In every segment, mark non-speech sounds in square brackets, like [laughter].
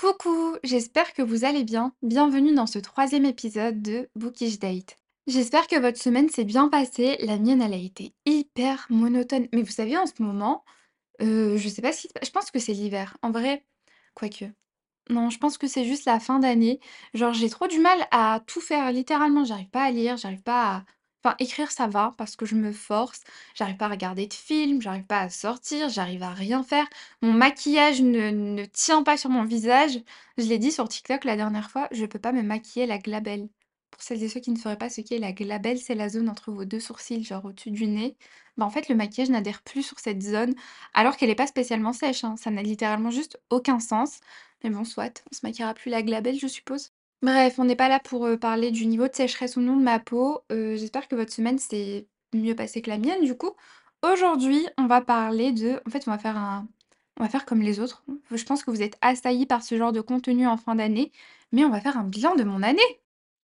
Coucou, j'espère que vous allez bien. Bienvenue dans ce troisième épisode de Bookish Date. J'espère que votre semaine s'est bien passée. La mienne, elle a été hyper monotone. Mais vous savez, en ce moment, euh, je sais pas si... Je pense que c'est l'hiver. En vrai, quoique. Non, je pense que c'est juste la fin d'année. Genre, j'ai trop du mal à tout faire, littéralement. J'arrive pas à lire, j'arrive pas à... Enfin, écrire, ça va, parce que je me force. J'arrive pas à regarder de films, j'arrive pas à sortir, j'arrive à rien faire. Mon maquillage ne, tient pas sur mon visage. Je l'ai dit sur TikTok la dernière fois, je peux pas me maquiller la glabelle. Pour celles et ceux qui ne sauraient pas ce qu'est la glabelle, c'est la zone entre vos deux sourcils, genre au-dessus du nez. Bah, en fait, le maquillage n'adhère plus sur cette zone, alors qu'elle est pas spécialement sèche, hein. Ça n'a littéralement juste aucun sens. Mais bon, soit, on se maquillera plus la glabelle, je suppose. Bref, on n'est pas là pour, heu, parler du niveau de sécheresse ou non de ma peau. Heu, j'espère que votre semaine s'est mieux passée que la mienne, du coup. Aujourd'hui, on va parler de en fait, on va faire un on va faire comme les autres. Je pense que vous êtes assaillis par ce genre de contenu en fin d'année, mais on va faire un bilan de mon année!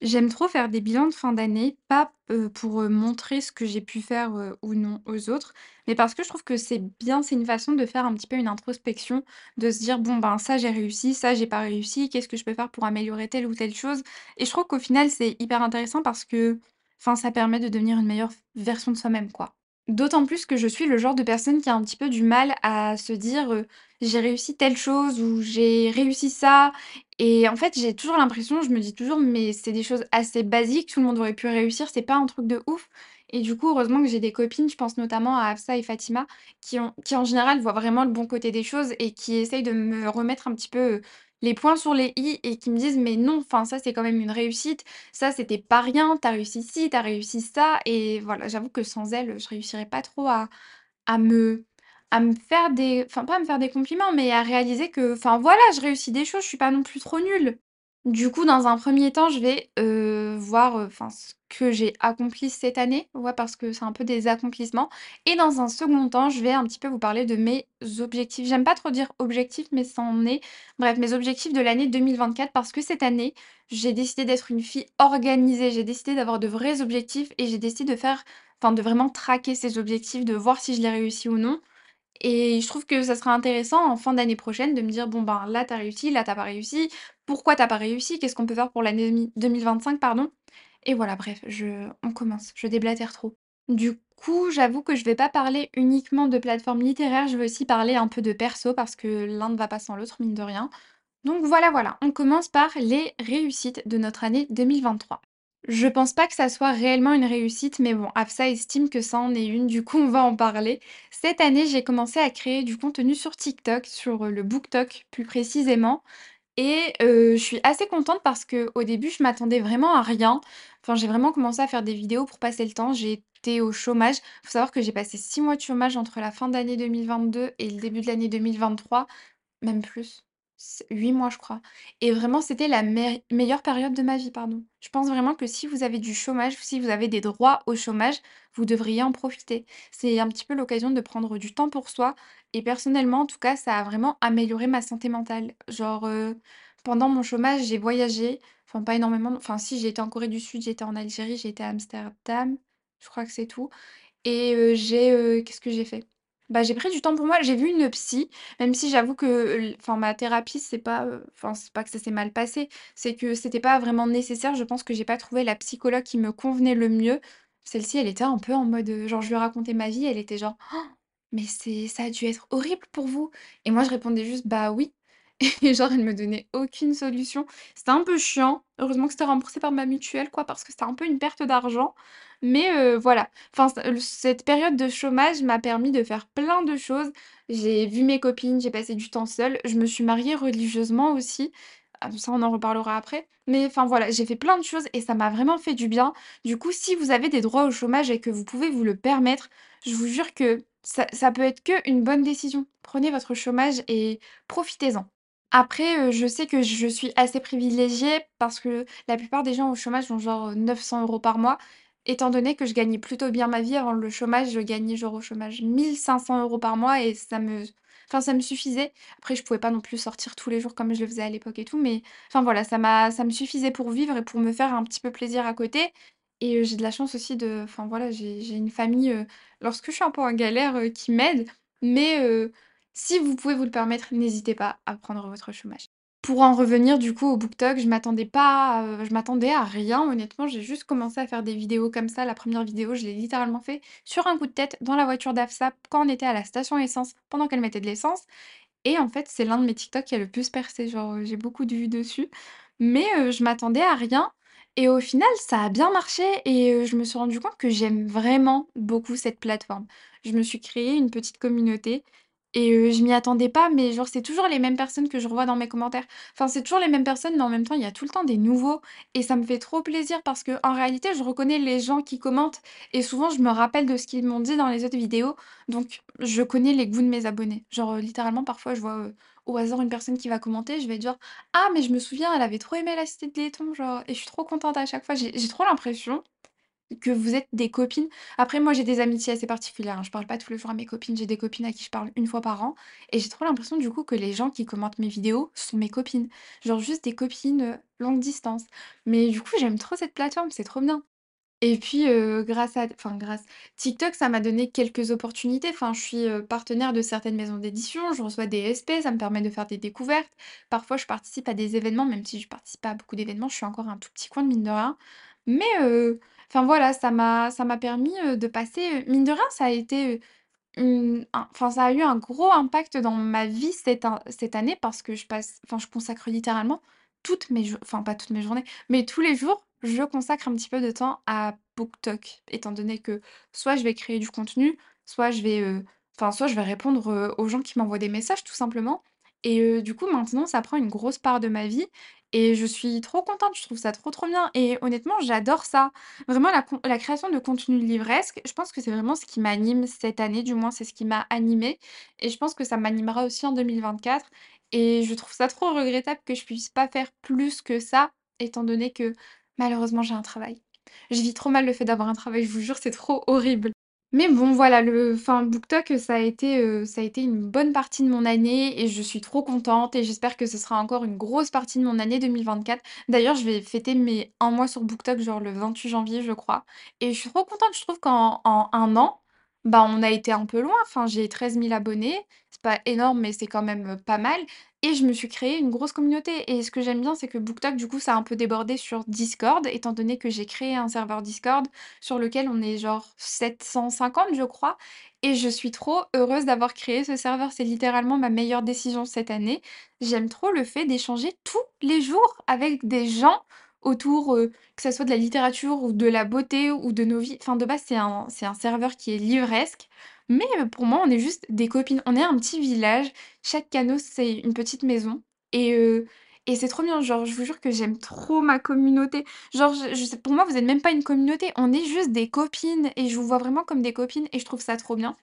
J'aime trop faire des bilans de fin d'année, pas, pour, montrer ce que j'ai pu faire, ou non aux autres, mais parce que je trouve que c'est bien, c'est une façon de faire un petit peu une introspection, de se dire: «Bon, ben, ça j'ai réussi, ça j'ai pas réussi, qu'est-ce que je peux faire pour améliorer telle ou telle chose?» et je trouve qu'au final, c'est hyper intéressant parce que, enfin, ça permet de devenir une meilleure version de soi-même, quoi. D'autant plus que je suis le genre de personne qui a un petit peu du mal à se dire, «J'ai réussi telle chose» ou «J'ai réussi ça» et en fait, j'ai toujours l'impression, je me dis toujours: «Mais c'est des choses assez basiques, tout le monde aurait pu réussir, c'est pas un truc de ouf» et du coup, heureusement que j'ai des copines, je pense notamment à Hafsa et Fatima, qui qui en général voient vraiment le bon côté des choses et qui essayent de me remettre un petit peu, heu, les points sur les i et qui me disent: «Mais non, ça c'est quand même une réussite, ça c'était pas rien, tu as réussi ci, tu as réussi ça» et voilà, j'avoue que sans elles, je réussirais pas trop à me à me faire des enfin pas à me faire des compliments, mais à réaliser que, enfin voilà, je réussis des choses, je suis pas non plus trop nulle. Du coup, dans un premier temps, je vais, heu, voir, enfin ce que j'ai accompli cette année, ouais, parce que c'est un peu des accomplissements et dans un second temps, je vais un petit peu vous parler de mes objectifs. J'aime pas trop dire objectifs, mais ça en est. Bref, mes objectifs de l'année 2024 parce que cette année, j'ai décidé d'être une fille organisée. J'ai décidé d'avoir de vrais objectifs et j'ai décidé de faire enfin de vraiment traquer ces objectifs, de voir si je les réussis ou non et je trouve que ça sera intéressant en fin d'année prochaine de me dire: «Bon, ben, là, tu as réussi, là, tu as pas réussi. Pourquoi tu as pas réussi? Qu'est-ce qu'on peut faire pour l'année demi 2025?» pardon? Et voilà, bref, je on commence, je déblatère trop. Du coup, j'avoue que je vais pas parler uniquement de plateformes littéraires, je vais aussi parler un peu de perso parce que l'un ne va pas sans l'autre, mine de rien. Donc voilà, voilà, on commence par les réussites de notre année 2023. Je pense pas que ça soit réellement une réussite, mais bon, Afsa estime que ça en est une, du coup on va en parler. Cette année, j'ai commencé à créer du contenu sur TikTok, sur euh, le BookTok plus précisément, et heu, je suis assez contente parce que au début, je m'attendais vraiment à rien. Enfin, j'ai vraiment commencé à faire des vidéos pour passer le temps. J'ai été au chômage. Faut savoir que j'ai passé 6 mois de chômage entre la fin d'année 2022 et le début de l'année 2023. Même plus, s 8 mois je crois et vraiment c'était la meilleure période de ma vie, pardon. Je pense vraiment que si vous avez du chômage, si vous avez des droits au chômage, vous devriez en profiter. C'est un petit peu l'occasion de prendre du temps pour soi et personnellement, en tout cas, ça a vraiment amélioré ma santé mentale. Genre, heu, pendant mon chômage, j'ai voyagé, enfin pas énormément, enfin si, j'ai été en Corée du Sud, j'ai été en Algérie, j'ai été à Amsterdam, je crois que c'est tout et heu, j'ai, heu, qu'est-ce que j'ai fait? Bah, j'ai pris du temps pour moi, j'ai vu une psy, même si j'avoue que, enfin ma thérapie c'est pas, pas que ça s'est mal passé, c'est que c'était pas vraiment nécessaire. Je pense que j'ai pas trouvé la psychologue qui me convenait le mieux. Celle-ci, elle était un peu en mode, genre je lui racontais ma vie, elle était genre: «Oh, «Mais c'est ça a dû être horrible pour vous?» et moi je répondais juste: «Bah oui» [laughs] et genre elle me donnait aucune solution. C'était un peu chiant. Heureusement que c'était remboursé par ma mutuelle quoi, parce que c'était un peu une perte d'argent. Mais heu, voilà. Enfin cette période de chômage m'a permis de faire plein de choses. J'ai vu mes copines, j'ai passé du temps seule. Je me suis mariée religieusement aussi. Ah ça on en reparlera après. Mais enfin voilà, j'ai fait plein de choses et ça m'a vraiment fait du bien. Du coup, si vous avez des droits au chômage et que vous pouvez vous le permettre, je vous jure que ça ça peut être qu'une bonne décision. Prenez votre chômage et profitez-en. Après, heu, je sais que je suis assez privilégiée parce que la plupart des gens au chômage ont genre, heu, 900 € par mois. Étant donné que je gagnais plutôt bien ma vie avant le chômage, je gagnais genre au chômage 1 500 € par mois et ça me enfin ça me suffisait. Après je pouvais pas non plus sortir tous les jours comme je le faisais à l'époque et tout, mais enfin voilà, ça me suffisait pour vivre et pour me faire un petit peu plaisir à côté et heu, j'ai de la chance aussi de enfin voilà, j'ai une famille, lorsque je suis un peu en galère, qui m'aide, mais si vous pouvez vous le permettre, n'hésitez pas à prendre votre chômage. Pour en revenir du coup au BookTok, je m'attendais pas, heu, je m'attendais à rien honnêtement, j'ai juste commencé à faire des vidéos comme ça. La 1re vidéo, je l'ai littéralement fait sur un coup de tête dans la voiture d'Afsa quand on était à la station essence, pendant qu'elle mettait de l'essence et en fait, c'est l'un de mes TikTok qui a le plus percé, genre, heu, j'ai beaucoup de vues dessus. Mais, heu, je m'attendais à rien et au final, ça a bien marché et je me suis rendu compte que j'aime vraiment beaucoup cette plateforme. Je me suis créé une petite communauté et je m'y attendais pas, mais genre, c'est toujours les mêmes personnes que je revois dans mes commentaires. Enfin, c'est toujours les mêmes personnes, mais en même temps, il y a tout le temps des nouveaux et ça me fait trop plaisir parce qu'en réalité, je reconnais les gens qui commentent et souvent, je me rappelle de ce qu'ils m'ont dit dans les autres vidéos, donc je connais les goûts de mes abonnés. Genre, littéralement, parfois, je vois, au hasard une personne qui va commenter, je vais dire: «Ah mais je me souviens, elle avait trop aimé la Cité de Laiton», genre et je suis trop contente à chaque fois. J'ai trop l'impression que vous êtes des copines. Après moi, j'ai des amitiés assez particulières, hein, je parle pas tous les jours à mes copines, j'ai des copines à qui je parle 1 fois par an et j'ai trop l'impression du coup que les gens qui commentent mes vidéos sont mes copines. Genre juste des copines, heu, longue distance. Mais du coup, j'aime trop cette plateforme, c'est trop bien. Et puis, heu, grâce à enfin grâce TikTok, ça m'a donné quelques opportunités. Enfin, je suis, heu, partenaire de certaines maisons d'édition, je reçois des SP, ça me permet de faire des découvertes. Parfois, je participe à des événements, même si je participe pas à beaucoup d'événements, je suis encore un tout petit coin de mine de rien. Mais, heu, enfin voilà, ça m'a permis, de passer, mine de rien, ça a été, a eu un gros impact dans ma vie cette an cette année parce que je passe enfin, je consacre littéralement toutes mes enfin pas toutes mes journées, mais tous les jours, je consacre un petit peu de temps à BookTok. Étant donné que soit je vais créer du contenu, soit je vais, enfin, soit je vais répondre, aux gens qui m'envoient des messages tout simplement et du coup, maintenant, ça prend une grosse part de ma vie et je suis trop contente, je trouve ça trop, trop bien et honnêtement, j'adore ça. Vraiment la création de contenu livresque, je pense que c'est vraiment ce qui m'anime cette année, du moins c'est ce qui m'a animée et je pense que ça m'animera aussi en 2024 et je trouve ça trop regrettable que je puisse pas faire plus que ça, étant donné que malheureusement, j'ai un travail. Je vis trop mal le fait d'avoir un travail, je vous jure, c'est trop horrible. Mais bon, voilà, le enfin BookTok, ça a été, heu, ça a été une bonne partie de mon année et je suis trop contente et j'espère que ce sera encore une grosse partie de mon année 2024. D'ailleurs, je vais fêter mes 1 mois sur BookTok, genre le 28 janvier, je crois et je suis trop contente. Je trouve qu'en en 1 an, bah, on a été un peu loin. Enfin, j'ai 13 000 abonnés, c'est pas énorme, mais c'est quand même, pas mal et je me suis créé une grosse communauté et ce que j'aime bien, c'est que BookTok, du coup, ça a un peu débordé sur Discord, étant donné que j'ai créé un serveur Discord sur lequel on est genre 750, je crois et je suis trop heureuse d'avoir créé ce serveur. C'est littéralement ma meilleure décision cette année. J'aime trop le fait d'échanger tous les jours avec des gens autour, heu, que ça soit de la littérature ou de la beauté ou de nos vies. Enfin, de base, c'est un c'est un serveur qui est livresque, mais heu, pour moi, on est juste des copines. On est un petit village, chaque canot, c'est une petite maison et heu et c'est trop bien. Genre, je vous jure que j'aime trop ma communauté. Genre, je pour moi, vous êtes même pas une communauté, on est juste des copines et je vous vois vraiment comme des copines et je trouve ça trop bien.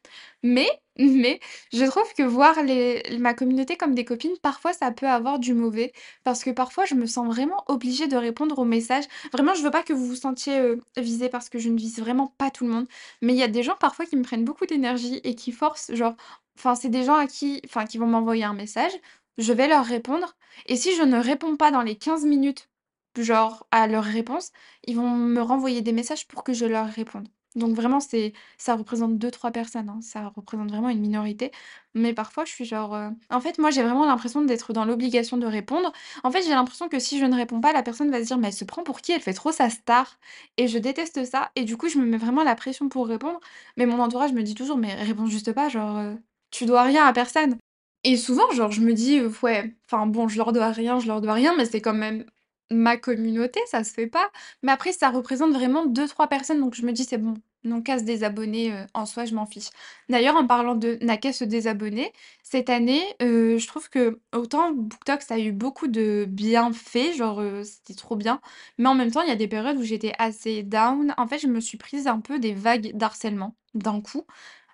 Mais [laughs] mais je trouve que voir les ma communauté comme des copines, parfois, ça peut avoir du mauvais parce que parfois, je me sens vraiment obligée de répondre aux messages. Vraiment, je veux pas que vous vous sentiez, heu, visés parce que je ne vise vraiment pas tout le monde, mais il y a des gens parfois qui me prennent beaucoup d'énergie et qui forcent, genre enfin, c'est des gens à qui qui vont m'envoyer un message, je vais leur répondre et si je ne réponds pas dans les 15 minutes, genre à leur réponse, ils vont me renvoyer des messages pour que je leur réponde. Donc vraiment, c'est ça représente 2-3 personnes, hein, ça représente vraiment une minorité, mais parfois, je suis genre, heu en fait, moi, j'ai vraiment l'impression d'être dans l'obligation de répondre. En fait, j'ai l'impression que si je ne réponds pas, la personne va se dire: «Mais elle se prend pour qui? Elle fait trop sa star» et je déteste ça et du coup, je me mets vraiment la pression pour répondre, mais mon entourage me dit toujours: «Mais réponds juste pas, genre, heu, tu dois rien à personne» et souvent, genre, je me dis: «Heu, ouais, enfin bon, je leur dois rien, je leur dois rien, mais c'est quand même ma communauté, ça se fait pas». Mais après, ça représente vraiment 2-3 personnes, donc je me dis: «C'est bon, n'ont qu'à se désabonner, heu, en soi, je m'en fiche». D'ailleurs, en parlant de n'a qu'à se désabonner, cette année, heu, je trouve qu'autant BookTok, ça a eu beaucoup de bienfaits, genre, heu, c'était trop bien, mais en même temps, il y a des périodes où j'étais assez down. En fait, je me suis prise un peu des vagues d'harcèlement, d'un coup.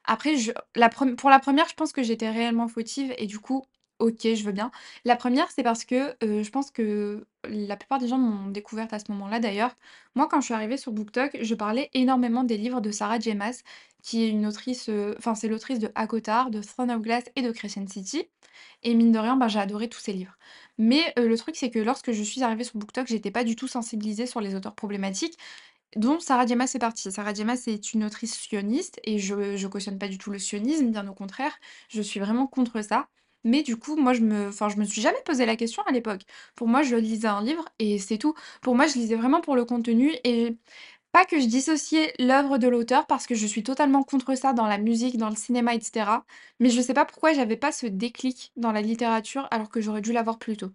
Après pour la 1re, je pense que j'étais réellement fautive et du coup, OK, je veux bien. La 1re, c'est parce que, heu, je pense que la plupart des gens m'ont découverte à ce moment-là, d'ailleurs. Moi, quand je suis arrivée sur BookTok, je parlais énormément des livres de Sarah J. Qui est une autrice, heu enfin, c'est l'autrice de ACOTAR, de Throne of Glass et de Crescent City et mine de rien, bah, j'ai adoré tous ses livres. Mais heu, le truc, c'est que lorsque je suis arrivée sur BookTok, j'étais pas du tout sensibilisée sur les auteurs problématiques, dont Sarah. Maas fait partie. Sarah. Maas, c'est une autrice sioniste et je je cautionne pas du tout le sionisme, bien au contraire, je suis vraiment contre ça. Mais du coup, moi, je me enfin, je me suis jamais posé la question à l'époque. Pour moi, je lisais un livre et c'est tout. Pour moi, je lisais vraiment pour le contenu et pas que je dissociais l'œuvre de l'auteur parce que je suis totalement contre ça dans la musique, dans le cinéma et cetera. Mais je sais pas pourquoi j'avais pas ce déclic dans la littérature alors que j'aurais dû l'avoir plus tôt.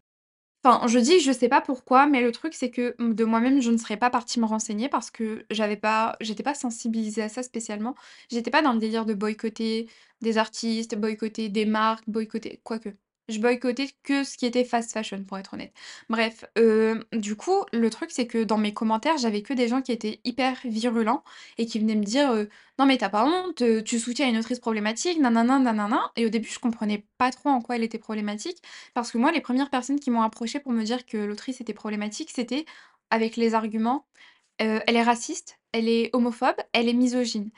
Je dis: «Je sais pas pourquoi», mais le truc c'est que, mmh, de moi-même, je ne serais pas partie me renseigner parce que j'avais pas j'étais pas sensibilisée à ça spécialement. J'étais pas dans le délire de boycotter des artistes, boycotter des marques, boycotter quoique, je boycottais que ce qui était fast fashion pour être honnête. Bref, hem, du coup, le truc c'est que dans mes commentaires, j'avais que des gens qui étaient hyper virulents et qui venaient me dire, heu: «Non mais tu as pas honte, heu, tu soutiens une autrice problématique, nanana, nanana» et au début, je comprenais pas trop en quoi elle était problématique parce que moi, les premières personnes qui m'ont approchée pour me dire que l'autrice était problématique, c'était avec les arguments, «Elle est raciste, elle est homophobe, elle est misogyne»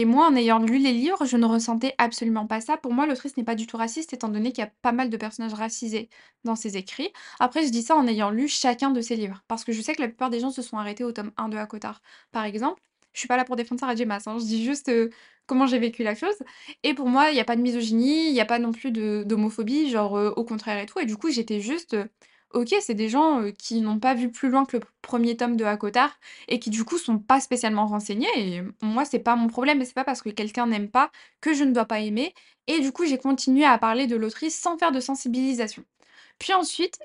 et moi, en ayant lu les livres, je ne ressentais absolument pas ça. Pour moi, l'autrice n'est pas du tout raciste étant donné qu'il y a pas mal de personnages racisés dans ses écrits. Après, je dis ça en ayant lu chacun de ses livres parce que je sais que la plupart des gens se sont arrêtés au tome 1 de Cotard, par exemple. Je suis pas là pour défendre Sarah J. Maas, hein, je dis juste, heu, comment j'ai vécu la chose et pour moi, il y a pas de misogynie, il y a pas non plus d'homophobie, genre, heu, au contraire et tout et du coup, j'étais juste, heu: «OK, c'est des gens, qui n'ont pas vu plus loin que le premier tome de Cotard et qui du coup sont pas spécialement renseignés et moi, c'est pas mon problème et c'est pas parce que quelqu'un n'aime pas que je ne dois pas aimer» et du coup, j'ai continué à parler de l'autrice sans faire de sensibilisation. Puis ensuite,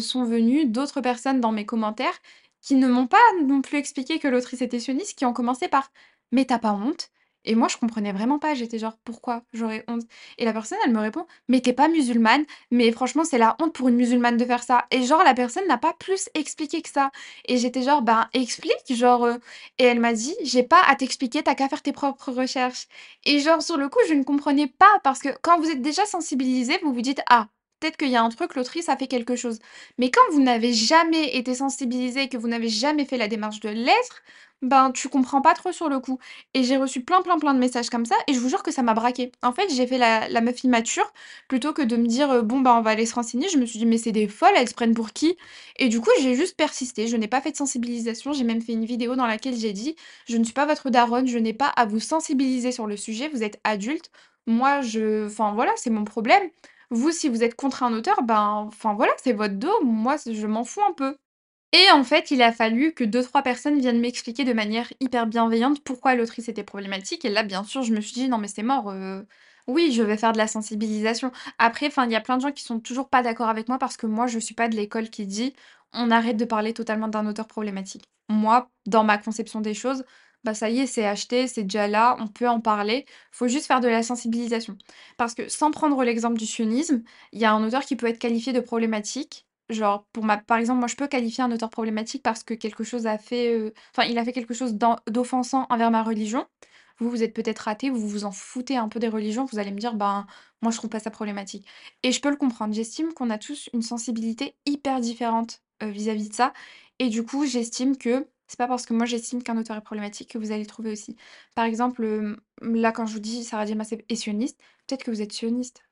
sont venues d'autres personnes dans mes commentaires qui ne m'ont pas non plus expliqué que l'autrice était sioniste, qui ont commencé par: «Mais tu as pas honte?» Et moi je comprenais vraiment pas, j'étais genre: «Pourquoi? J'aurais honte?» et la personne elle me répond: «Mais tu es pas musulmane, mais franchement c'est la honte pour une musulmane de faire ça» et genre la personne n'a pas plus expliqué que ça. Et j'étais genre: «Ben explique genre, heu» et elle m'a dit: «J'ai pas à t'expliquer, tu as qu'à faire tes propres recherches» et genre sur le coup je ne comprenais pas parce que quand vous êtes déjà sensibilisé, vous vous dites: «Ah, peut-être qu'il y a un truc, l'autrice a fait quelque chose». Mais quand vous n'avez jamais été sensibilisé, que vous n'avez jamais fait la démarche de l'être, ben, tu comprends pas trop sur le coup et j'ai reçu plein, plein, plein de messages comme ça et je vous jure que ça m'a braquée. En fait, j'ai fait la la meuf immature plutôt que de me dire, heu: «Bon, bah, on va aller se renseigner». Je me suis dit: «Mais c'est des folles, elles se prennent pour qui?» et du coup, j'ai juste persisté. Je n'ai pas fait de sensibilisation. J'ai même fait une vidéo dans laquelle j'ai dit: «Je ne suis pas votre daronne, je n'ai pas à vous sensibiliser sur le sujet, vous êtes adulte. Moi, je enfin voilà, c'est mon problème. Vous, si vous êtes contre un auteur, ben, enfin voilà, c'est votre dos, moi je m'en fous un peu» et en fait, il a fallu que deux trois personnes viennent m'expliquer de manière hyper bienveillante pourquoi l'autrice était problématique et là, bien sûr, je me suis dit: «Non mais c'est mort, heu, oui, je vais faire de la sensibilisation». Après, il y a plein de gens qui sont toujours pas d'accord avec moi parce que moi, je suis pas de l'école qui dit: «On arrête de parler totalement d'un auteur problématique». Moi, dans ma conception des choses, bah, ça y est, c'est acheté, c'est déjà là, on peut en parler, faut juste faire de la sensibilisation. Parce que sans prendre l'exemple du sionisme, il y a un auteur qui peut être qualifié de problématique, genre pour ma par exemple, moi je peux qualifier un auteur problématique parce que quelque chose a fait, enfin il a fait quelque chose d'offensant envers ma religion. Vous, vous êtes peut-être athée, vous vous en foutez un peu des religions, vous allez me dire: «Ben, moi je trouve pas ça problématique» et je peux le comprendre. J'estime qu'on a tous une sensibilité hyper différente, heu, vis-à-vis de ça et du coup, j'estime que c'est pas parce que moi j'estime qu'un auteur est problématique que vous allez le trouver aussi. Par exemple, hem, là quand je vous dis Sarah J. Est est sioniste, peut-être que vous êtes sioniste.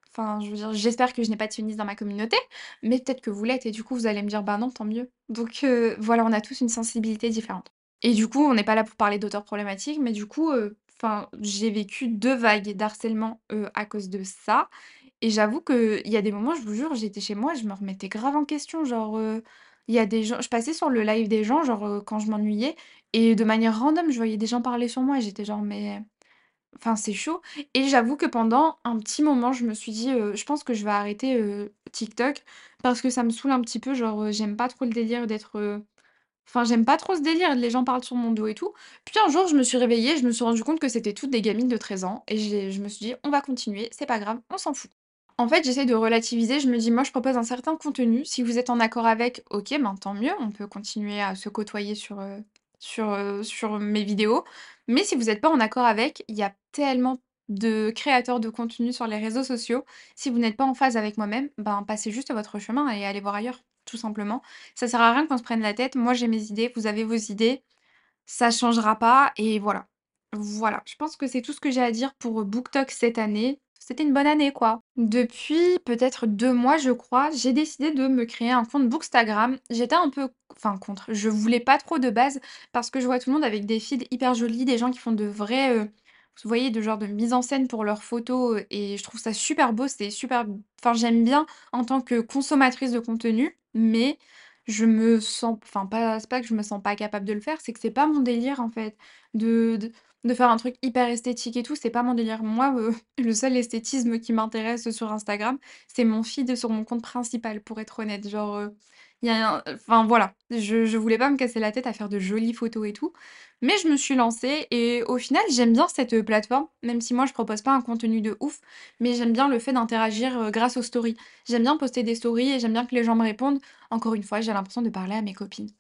J'espère que je n'ai pas de sionistes dans ma communauté, mais peut-être que vous l'êtes et du coup vous allez me dire: «Bah non, tant mieux». Donc heu, voilà, on a tous une sensibilité différente et du coup, on n'est pas là pour parler d'auteurs problématiques, mais du coup, enfin, j'ai vécu 2 vagues d'harcèlement, heu, à cause de ça et j'avoue qu'il y a des moments, je vous jure, j'étais chez moi, je me remettais grave en question, genre, il des gens je passais sur le live des gens, genre, quand je m'ennuyais et de manière random, je voyais des gens parler sur moi et j'étais genre: «Mais» enfin, c'est chaud et j'avoue que pendant un petit moment, je me suis dit, «Je pense que je vais arrêter, TikTok» parce que ça me saoule un petit peu, genre, j'aime pas trop le délire d'être, enfin, j'aime pas trop ce délire, les gens parlent sur mon dos et tout. Puis un jour, je me suis réveillée, je me suis rendu compte que c'était toutes des gamines de 13 ans et je me suis dit: «On va continuer, c'est pas grave, on s'en fout». En fait, j'essaie de relativiser, je me dis: «Moi, je propose un certain contenu, si vous êtes en accord avec, OK, ben, tant mieux, on peut continuer à se côtoyer sur, sur, sur mes vidéos. Mais si vous êtes pas en accord avec, il y a tellement de créateurs de contenu sur les réseaux sociaux. Si vous n'êtes pas en phase avec moi-même, ben, passez juste votre chemin et allez voir ailleurs, tout simplement. Ça sert à rien qu'on se prenne la tête. Moi, j'ai mes idées, vous avez vos idées, ça changera pas et voilà. Voilà, je pense que c'est tout ce que j'ai à dire pour, BookTok cette année. C'était une bonne année, quoi. Depuis peut-être 2 mois, je crois, j'ai décidé de me créer un compte Bookstagram. J'étais un peu enfin contre, je voulais pas trop de base parce que je vois tout le monde avec des feeds hyper jolis, des gens qui font de vrais, heu, vous voyez, de genre de mise en scène pour leurs photos, heu et je trouve ça super beau, c'est super enfin, j'aime bien en tant que consommatrice de contenu, mais je me sens enfin, pas pas que je me sens pas capable de le faire, c'est que c'est pas mon délire, en fait, de de faire un truc hyper esthétique et tout, c'est pas mon délire. Moi, heu, [laughs] le seul esthétisme qui m'intéresse sur Instagram, c'est mon feed sur mon compte principal, pour être honnête. Genre, heu, il y a un enfin, voilà, je je voulais pas me casser la tête à faire de jolies photos et tout, mais je me suis lancée et au final, j'aime bien cette, heu, plateforme, même si moi je propose pas un contenu de ouf, mais j'aime bien le fait d'interagir, heu, grâce aux stories. J'aime bien poster des stories et j'aime bien que les gens me répondent. Encore une fois, j'ai l'impression de parler à mes copines.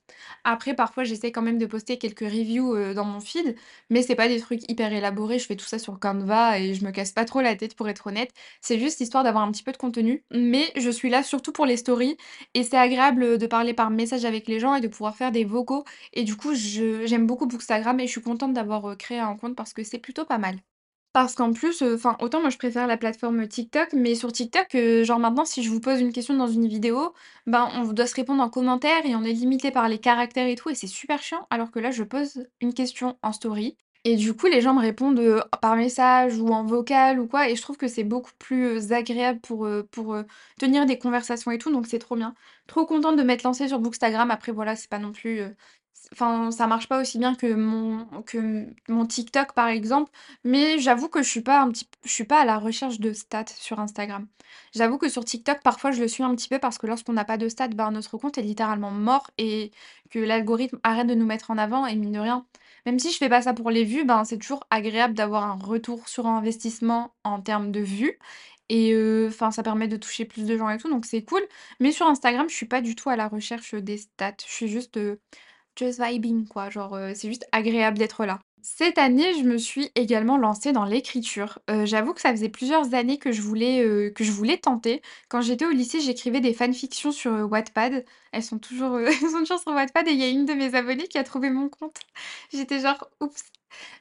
Après, parfois, j'essaie quand même de poster quelques reviews, heu, dans mon feed, mais c'est pas des trucs hyper élaborés. Je fais tout ça sur Canva et je me casse pas trop la tête, pour être honnête. C'est juste histoire d'avoir un petit peu de contenu, mais je suis là surtout pour les stories et c'est agréable, de parler par message avec les gens et de pouvoir faire des vocaux et du coup, j'aime beaucoup Bookstagram et je suis contente d'avoir, créé un compte parce que c'est plutôt pas mal. Parce qu'en plus, enfin, autant moi je préfère la plateforme TikTok, mais sur TikTok, genre maintenant si je vous pose une question dans une vidéo, ben, on doit se répondre en commentaire et on est limité par les caractères et tout et c'est super chiant. Alors que là, je pose une question en story et du coup, les gens me répondent, par message ou en vocal ou quoi et je trouve que c'est beaucoup plus, agréable pour, pour, tenir des conversations et tout, donc c'est trop bien. Trop contente de m'être lancée sur Bookstagram. Après voilà, c'est pas non plus, enfin, ça marche pas aussi bien que mon que mon TikTok, par exemple, mais j'avoue que je suis pas un petit je suis pas à la recherche de stats sur Instagram. J'avoue que sur TikTok, parfois, je le suis un petit peu parce que lorsqu'on n'a pas de stats, ben, notre compte est littéralement mort et que l'algorithme arrête de nous mettre en avant et mine de rien, même si je fais pas ça pour les vues, ben, c'est toujours agréable d'avoir un retour sur investissement en termes de vues et enfin, ça permet de toucher plus de gens et tout, donc c'est cool. Mais sur Instagram, je suis pas du tout à la recherche, des stats. Je suis juste, vibing quoi, genre, heu, c'est juste agréable d'être là. Cette année, je me suis également lancée dans l'écriture. Heu, j'avoue que ça faisait plusieurs années que je voulais, heu, que je voulais tenter. Quand j'étais au lycée, j'écrivais des fanfictions sur, heu, Wattpad. Elles sont toujours, [laughs] elles sont toujours sur Wattpad et il y a une de mes abonnées qui a trouvé mon compte. [laughs] J'étais genre: «Oups».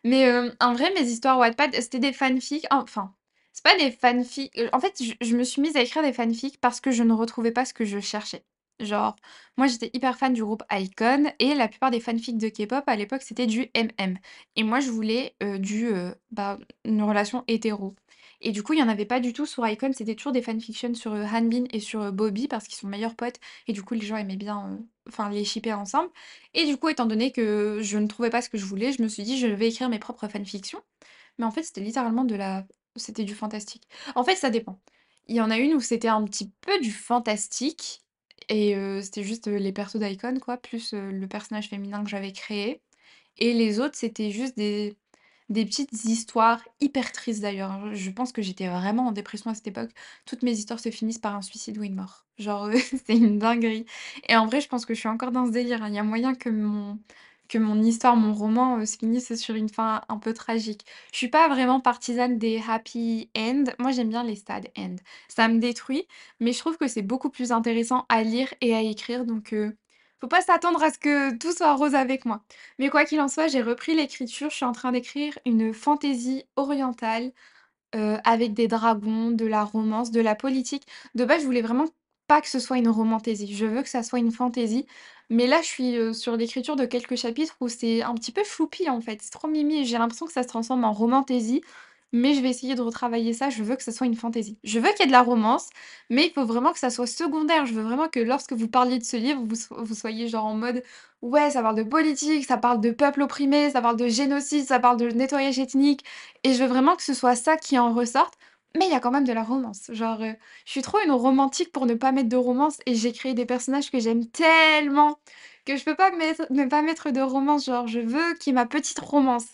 Mais, en vrai, mes histoires Wattpad, c'était des fanfics enfin, c'est pas des fanfics, en fait, je je me suis mise à écrire des fanfics parce que je ne retrouvais pas ce que je cherchais. Genre, moi, j'étais hyper fan du groupe iKON et la plupart des fanfics de K-pop à l'époque, c'était du MM et moi, je voulais, heu, du, heu, bah, une relation hétéro et du coup, il y en avait pas du tout sur iKON, c'était toujours des fanfictions sur, heu, Hanbin et sur, Bobby parce qu'ils sont meilleurs potes et du coup, les gens aimaient bien, les shipper ensemble et du coup, étant donné que je ne trouvais pas ce que je voulais, je me suis dit: «Je vais écrire mes propres fanfictions». Mais en fait, c'était littéralement de la c'était du fantastique. En fait, ça dépend. Il y en a une où c'était un petit peu du fantastique et c'était juste, les persos d'iKON quoi, plus, le personnage féminin que j'avais créé et les autres, c'était juste des des petites histoires hyper tristes d'ailleurs. Je pense que j'étais vraiment en dépression à cette époque. Toutes mes histoires se finissent par un suicide ou une mort. Genre, [laughs] c'est une dinguerie et en vrai, je pense que je suis encore dans ce délire, hein. Il y a moyen que mon que mon histoire, mon roman, heu, se finisse sur une fin un peu tragique. Je suis pas vraiment partisane des happy end. Moi, j'aime bien les sad end. Ça me détruit, mais je trouve que c'est beaucoup plus intéressant à lire et à écrire donc heu, faut pas s'attendre à ce que tout soit rose avec moi. Mais quoi qu'il en soit, j'ai repris l'écriture. Je suis en train d'écrire une fantaisie orientale, heu, avec des dragons, de la romance, de la politique. De base, je voulais vraiment pas que ce soit une romantaisie. Je veux que ça soit une fantaisie, mais là, je suis, heu, sur l'écriture de quelques chapitres où c'est un petit peu choupi, en fait. C'est trop mimi j'ai l'impression que ça se transforme en romantaisie, mais je vais essayer de retravailler ça. Je veux que ce soit une fantaisie. Je veux qu'il y ait de la romance, mais il faut vraiment que ça soit secondaire. Je veux vraiment que lorsque vous parliez de ce livre, vous vous soyez genre en mode: «Ouais, ça parle de politique, ça parle de peuples opprimés, ça parle de génocide, ça parle de nettoyage ethnique» et je veux vraiment que ce soit ça qui en ressorte, mais il y a quand même de la romance. Genre, heu, je suis trop une romantique pour ne pas mettre de romance et j'ai créé des personnages que j'aime tellement que je peux pas mettre ne pas mettre de romance. Genre, je veux qu'il y ait ma petite romance.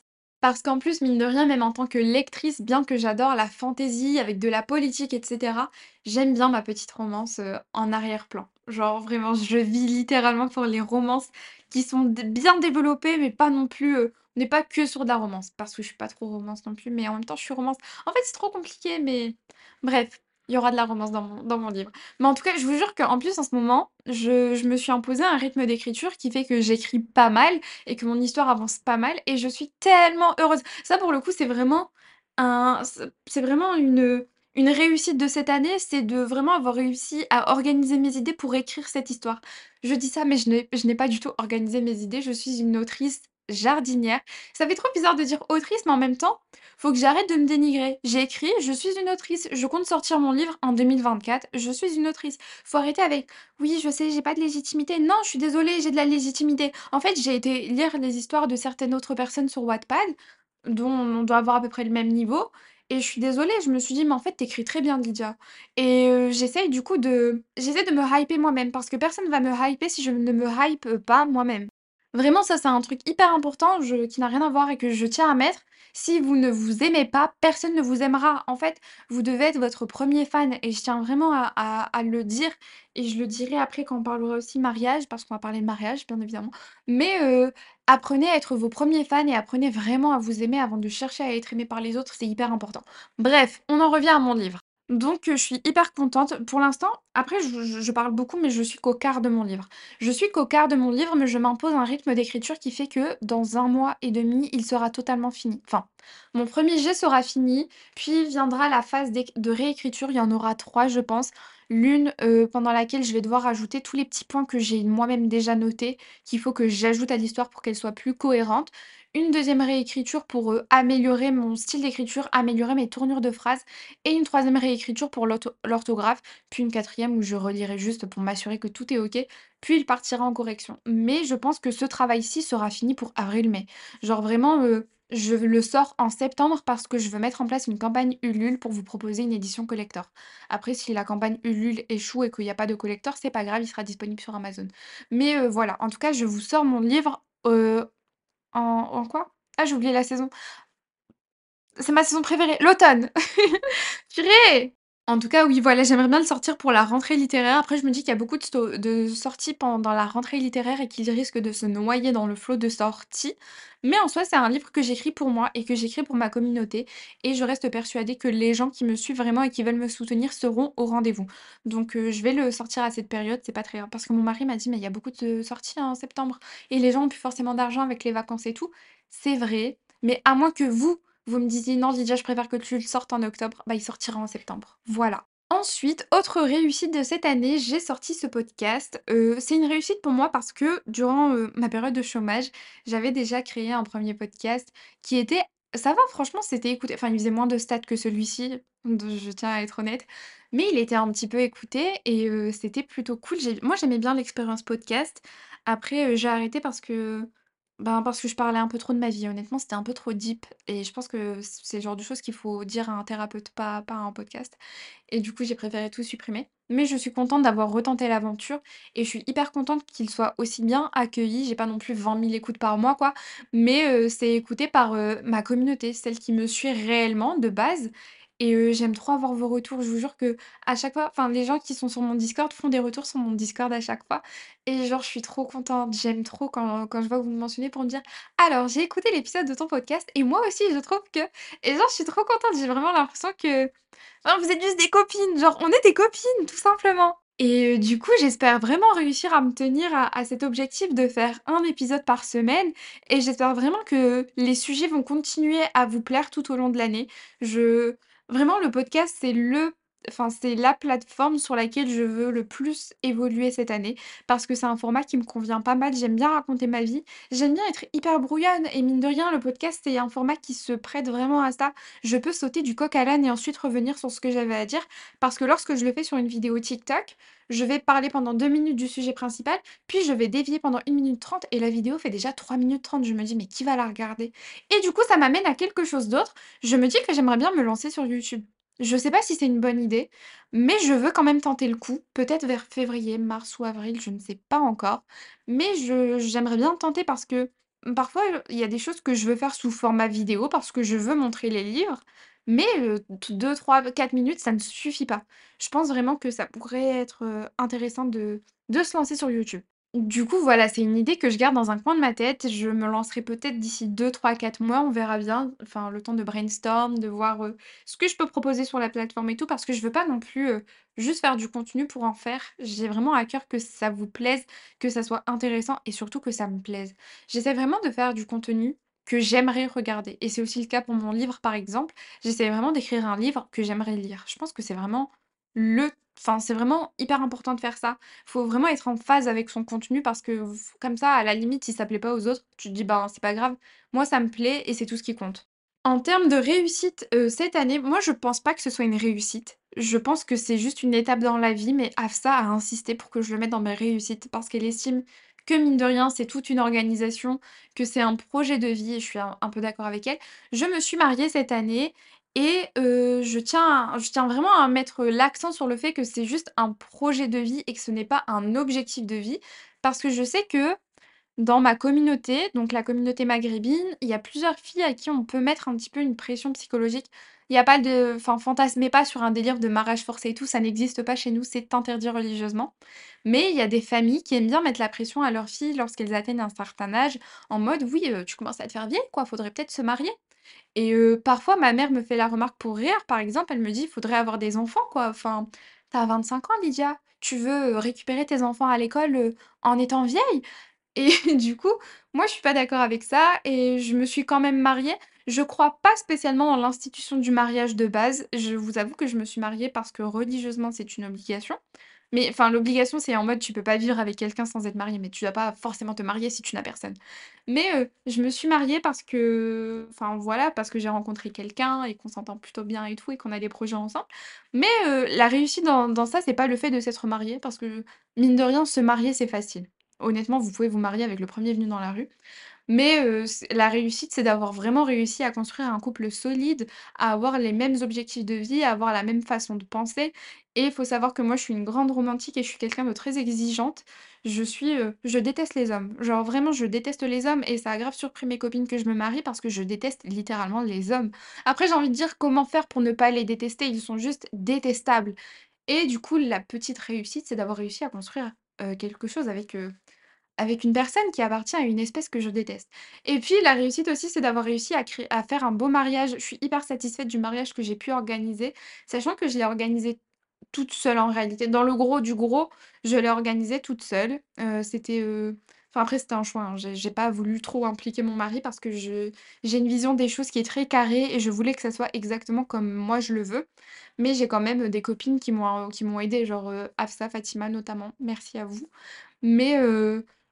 Parce qu'en plus, mine de rien, même en tant que lectrice, bien que j'adore la fantaisie avec de la politique et cetera, j'aime bien ma petite romance, heu, en arrière-plan. Genre vraiment, je vis littéralement pour les romances qui sont bien développées, mais pas non plus, on n'est pas que sur de la romance. Parce que je suis pas trop romance non plus, mais en même temps, je suis romance. En fait, c'est trop compliqué, mais bref, il y aura de la romance dans mon dans mon livre. Mais en tout cas, je vous jure qu'en plus, en ce moment, je je me suis imposé un rythme d'écriture qui fait que j'écris pas mal et que mon histoire avance pas mal et je suis tellement heureuse. Ça, pour le coup, c'est vraiment un c'est vraiment une, une réussite de cette année, c'est de vraiment avoir réussi à organiser mes idées pour écrire cette histoire. Je dis ça, mais je n'ai pas du tout organisé mes idées. Je suis une autrice jardinière. Ça fait trop bizarre de dire autrice, mais en même temps, faut que j'arrête de me dénigrer. J'ai écrit: «Je suis une autrice, je compte sortir mon livre en 2024, je suis une autrice». Faut arrêter avec: «Oui, je sais, j'ai pas de légitimité». Non, je suis désolée, j'ai de la légitimité. En fait, j'ai été lire les histoires de certaines autres personnes sur Wattpad, dont on doit avoir à peu près le même niveau et je suis désolée, je me suis dit: «Mais en fait, tu écris très bien Lydia» et heu, j'essaye du coup de j'essaie de me hyper moi-même parce que personne va me hyper si je ne me hype pas moi-même. Vraiment, ça, c'est un truc hyper important, qui n'a rien à voir et que je tiens à mettre. Si vous ne vous aimez pas, personne ne vous aimera. En fait, vous devez être votre premier fan et je tiens vraiment à le dire et je le dirai après quand on parlera aussi mariage, parce qu'on va parler de mariage, bien évidemment. Mais heu, apprenez à être vos premiers fans et apprenez vraiment à vous aimer avant de chercher à être aimé par les autres, c'est hyper important. Bref, on en revient à mon livre. Donc je suis hyper contente. Pour l'instant, après je parle beaucoup, mais je suis qu'au quart de mon livre. Je suis qu'au quart de mon livre, mais je m'impose un rythme d'écriture qui fait que dans un mois et demi, il sera totalement fini. Enfin, mon premier jet sera fini, puis viendra la phase de réécriture, il y en aura 3 je pense. L'une, heu, pendant laquelle je vais devoir ajouter tous les petits points que j'ai moi-même déjà notés, qu'il faut que j'ajoute à l'histoire pour qu'elle soit plus cohérente. Une deuxième réécriture pour, heu, améliorer mon style d'écriture, améliorer mes tournures de phrases et une troisième réécriture pour l'ortho l'orthographe, puis une quatrième où je relirai juste pour m'assurer que tout est OK, puis il partira en correction. Mais je pense que ce travail-ci sera fini pour avril-mai. Genre vraiment, heu, je le sors en septembre parce que je veux mettre en place une campagne Ulule pour vous proposer une édition collector. Après si la campagne Ulule échoue et qu'il y a pas de collector, c'est pas grave, il sera disponible sur Amazon. Mais, heu, voilà, en tout cas, je vous sors mon livre, en quoi? Ah, j'ai oublié la saison. C'est ma saison préférée, l'automne! [laughs] Purée! En tout cas, oui, voilà, j'aimerais bien le sortir pour la rentrée littéraire. Après, je me dis qu'il y a beaucoup de sorties pendant la rentrée littéraire et qu'il risque de se noyer dans le flot de sorties. Mais en soi, c'est un livre que j'écris pour moi et que j'écris pour ma communauté et je reste persuadée que les gens qui me suivent vraiment et qui veulent me soutenir seront au rendez-vous. Donc heu, je vais le sortir à cette période, c'est pas très grave. Parce que mon mari m'a dit: «Mais il y a beaucoup de sorties en septembre et les gens ont plus forcément d'argent avec les vacances et tout». C'est vrai, mais à moins que vous, vous me disiez: «Non Lydia, je préfère que tu le sortes en octobre», bah, il sortira en septembre. Voilà. Ensuite, autre réussite de cette année, j'ai sorti ce podcast. Heu, c'est une réussite pour moi parce que durant, heu, ma période de chômage, j'avais déjà créé un premier podcast qui était ça va franchement, c'était écouté enfin il faisait moins de stats que celui-ci, je tiens à être honnête, mais il était un petit peu écouté et heu, c'était plutôt cool. Moi j'aimais bien l'expérience podcast. Après, j'ai arrêté parce que ben, parce que je parlais un peu trop de ma vie. Honnêtement, c'était un peu trop deep et je pense que c'est le genre de choses qu'il faut dire à un thérapeute, pas à un podcast et du coup, j'ai préféré tout supprimer. Mais je suis contente d'avoir retenté l'aventure et je suis hyper contente qu'il soit aussi bien accueilli. J'ai pas non plus 20 000 écoutes par mois, quoi, mais c'est écouté par, ma communauté, celle qui me suit réellement de base et j'aime trop avoir vos retours. Je vous jure que à chaque fois enfin, les gens qui sont sur mon Discord font des retours sur mon Discord à chaque fois et genre je suis trop contente. J'aime trop quand quand je vois que vous me mentionnez pour me dire: «Alors j'ai écouté l'épisode de ton podcast et moi aussi je trouve que» et genre je suis trop contente. J'ai vraiment l'impression que vous êtes juste des copines, genre on est des copines tout simplement et du coup j'espère vraiment réussir à me tenir à à cet objectif de faire un épisode par semaine et j'espère vraiment que les sujets vont continuer à vous plaire tout au long de l'année. Je vraiment le podcast c'est le enfin c'est la plateforme sur laquelle je veux le plus évoluer cette année parce que c'est un format qui me convient pas mal. J'aime bien raconter ma vie, j'aime bien être hyper brouillonne et mine de rien le podcast c'est un format qui se prête vraiment à ça. Je peux sauter du coq à l'âne et ensuite revenir sur ce que j'avais à dire parce que lorsque je le fais sur une vidéo TikTok, je vais parler pendant 2 minutes du sujet principal, puis je vais dévier pendant 1 minute 30 et la vidéo fait déjà 3 minutes 30. Je me dis: «Mais qui va la regarder?» et du coup ça m'amène à quelque chose d'autre. Je me dis que j'aimerais bien me lancer sur YouTube. Je sais pas si c'est une bonne idée, mais je veux quand même tenter le coup, peut-être vers février, mars ou avril, je ne sais pas encore, mais j'aimerais bien tenter parce que, mmh, parfois, il y a des choses que je veux faire sous format vidéo parce que je veux montrer les livres, mais heu, t 2-3-4 minutes, ça ne suffit pas. Je pense vraiment que ça pourrait être, intéressant de se lancer sur YouTube. Du coup, voilà, c'est une idée que je garde dans un coin de ma tête. Je me lancerai peut-être d'ici 2-3-4 mois, on verra bien. Enfin, le temps de brainstorm, de voir, heu, ce que je peux proposer sur la plateforme et tout, parce que je veux pas non plus, heu, juste faire du contenu pour en faire. J'ai vraiment à cœur que ça vous plaise, que ça soit intéressant et surtout que ça me plaise. J'essaie vraiment de faire du contenu que j'aimerais regarder et c'est aussi le cas pour mon livre, par exemple. J'essaie vraiment d'écrire un livre que j'aimerais lire. Je pense que c'est vraiment le Enfin, c'est vraiment hyper important de faire ça. Faut vraiment être en phase avec son contenu parce que comme ça, à la limite, si ça plaît pas aux autres, tu te dis: «Ben, c'est pas grave, moi ça me plaît et c'est tout ce qui compte». En termes de réussite, heu, cette année, moi je pense pas que ce soit une réussite. Je pense que c'est juste une étape dans la vie, mais Afsa a insisté pour que je le mette dans mes réussites parce qu'elle estime que mine de rien, c'est toute une organisation, que c'est un projet de vie et je suis un peu d'accord avec elle. Je me suis mariée cette année et heu, je tiens je tiens vraiment à mettre l'accent sur le fait que c'est juste un projet de vie et que ce n'est pas un objectif de vie. Parce que je sais que dans ma communauté, donc la communauté maghrébine, il y a plusieurs filles à qui on peut mettre un petit peu une pression psychologique. Il y a pas de enfin, fantasmez pas sur un délire de mariage forcé et tout, ça n'existe pas chez nous, c'est interdit religieusement. Mais il y a des familles qui aiment bien mettre la pression à leurs filles lorsqu'elles atteignent un certain âge, en mode: «Oui, heu, tu commences à te faire vieille quoi, faudrait peut-être se marier». Et parfois ma mère me fait la remarque pour rire, par exemple, elle me dit: «Faudrait avoir des enfants quoi, enfin, tu as 25 ans Lydia, tu veux, récupérer tes enfants à l'école, en étant vieille?» Et [laughs] du coup, moi, je suis pas d'accord avec ça et je me suis quand même mariée. Je crois pas spécialement dans l'institution du mariage de base. Je vous avoue que je me suis mariée parce que religieusement, c'est une obligation. Mais enfin, l'obligation, c'est en mode tu peux pas vivre avec quelqu'un sans être marié, mais tu dois pas forcément te marier si tu n'as personne. Mais heu, je me suis mariée parce que enfin voilà, parce que j'ai rencontré quelqu'un et qu'on s'entend plutôt bien et tout et qu'on a des projets ensemble. Mais heu, la réussite dans dans ça, c'est pas le fait de s'être marié parce que mine de rien, se marier, c'est facile. Honnêtement, vous pouvez vous marier avec le premier venu dans la rue. Mais la réussite, c'est d'avoir vraiment réussi à construire un couple solide, à avoir les mêmes objectifs de vie, à avoir la même façon de penser et il faut savoir que moi, je suis une grande romantique et je suis quelqu'un de très exigeante. Je suis, je déteste les hommes. Genre vraiment, je déteste les hommes et ça a grave surpris mes copines que je me marie parce que je déteste littéralement les hommes. Après, j'ai envie de dire comment faire pour ne pas les détester? Ils sont juste détestables et du coup, la petite réussite, c'est d'avoir réussi à construire, quelque chose avec, heu avec une personne qui appartient à une espèce que je déteste. Et puis la réussite aussi, c'est d'avoir réussi à faire un beau mariage. Je suis hyper satisfaite du mariage que j'ai pu organiser, sachant que je l'ai organisé toute seule en réalité. Dans le gros du gros, je l'ai organisé toute seule. Heu, c'était, heu enfin après c'était un choix, hein. J'ai pas voulu trop impliquer mon mari parce que je j'ai une vision des choses qui est très carrée et je voulais que ça soit exactement comme moi je le veux. Mais j'ai quand même, des copines qui m'ont qui m'ont aidée, genre, heu, Hafsa, Fatima notamment. Merci à vous. Mais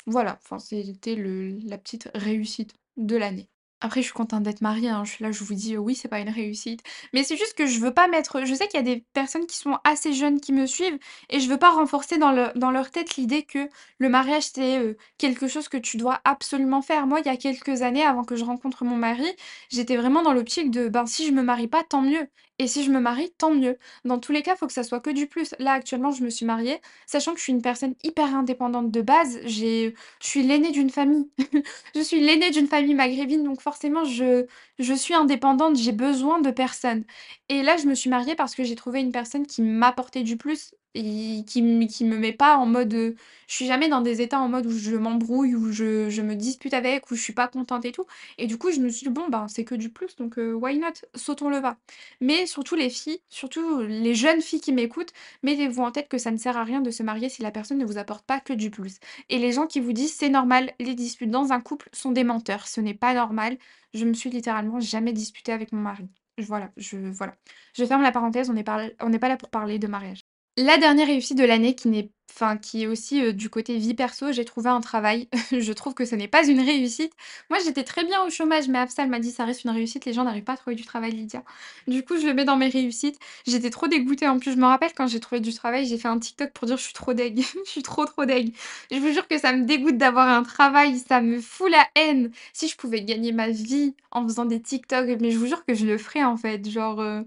voilà, enfin, c'était la petite réussite de l'année. Après, je suis contente d'être mariée, hein, je suis là, je vous dis: «Oui, c'est pas une réussite». Mais c'est juste que je veux pas mettre je sais qu'il y a des personnes qui sont assez jeunes qui me suivent et je veux pas renforcer dans le dans leur tête l'idée que le mariage, c'est, heu, quelque chose que tu dois absolument faire. Moi, il y a quelques années, avant que je rencontre mon mari, j'étais vraiment dans l'optique de: «Ben, si je me marie pas, tant mieux et si je me marie, tant mieux». Dans tous les cas, faut que ça soit que du plus. Là, actuellement, je me suis mariée, sachant que je suis une personne hyper indépendante de base. Je suis l'aînée d'une famille. [laughs] Je suis l'aînée d'une famille maghrébine, donc forcément je je suis indépendante, j'ai besoin de personne. Et là, je me suis mariée parce que j'ai trouvé une personne qui m'apportait du plus qui me qui me met pas en mode, heu je suis jamais dans des états en mode où je m'embrouille, où je je me dispute avec, où je suis pas contente et tout. Et du coup, je me suis dit: «Bon, ben, c'est que du plus, donc heu, why not? Sautons le pas». Mais surtout les filles, surtout les jeunes filles qui m'écoutent, mettez-vous en tête que ça ne sert à rien de se marier si la personne ne vous apporte pas que du plus. Et les gens qui vous disent: «C'est normal, les disputes dans un couple» sont des menteurs. Ce n'est pas normal. Je me suis littéralement jamais disputée avec mon mari. Voilà, je voilà. Je ferme la parenthèse, on pas on n'est pas là pour parler de mariage. La dernière réussite de l'année qui n'est enfin qui est aussi, heu, du côté vie perso, j'ai trouvé un travail. [laughs] Je trouve que ce n'est pas une réussite. Moi, j'étais très bien au chômage, mais Afsa, elle m'a dit: «Ça reste une réussite, les gens n'arrivent pas à trouver du travail, Lydia». Du coup, je le mets dans mes réussites. J'étais trop dégoûtée en plus, je me rappelle quand j'ai trouvé du travail, j'ai fait un TikTok pour dire: «Je suis trop deg, [laughs] je suis trop, trop deg». Je vous jure que ça me dégoûte d'avoir un travail, ça me fout la haine. Si je pouvais gagner ma vie en faisant des TikTok, mais je vous jure que je le ferais en fait, genre, heu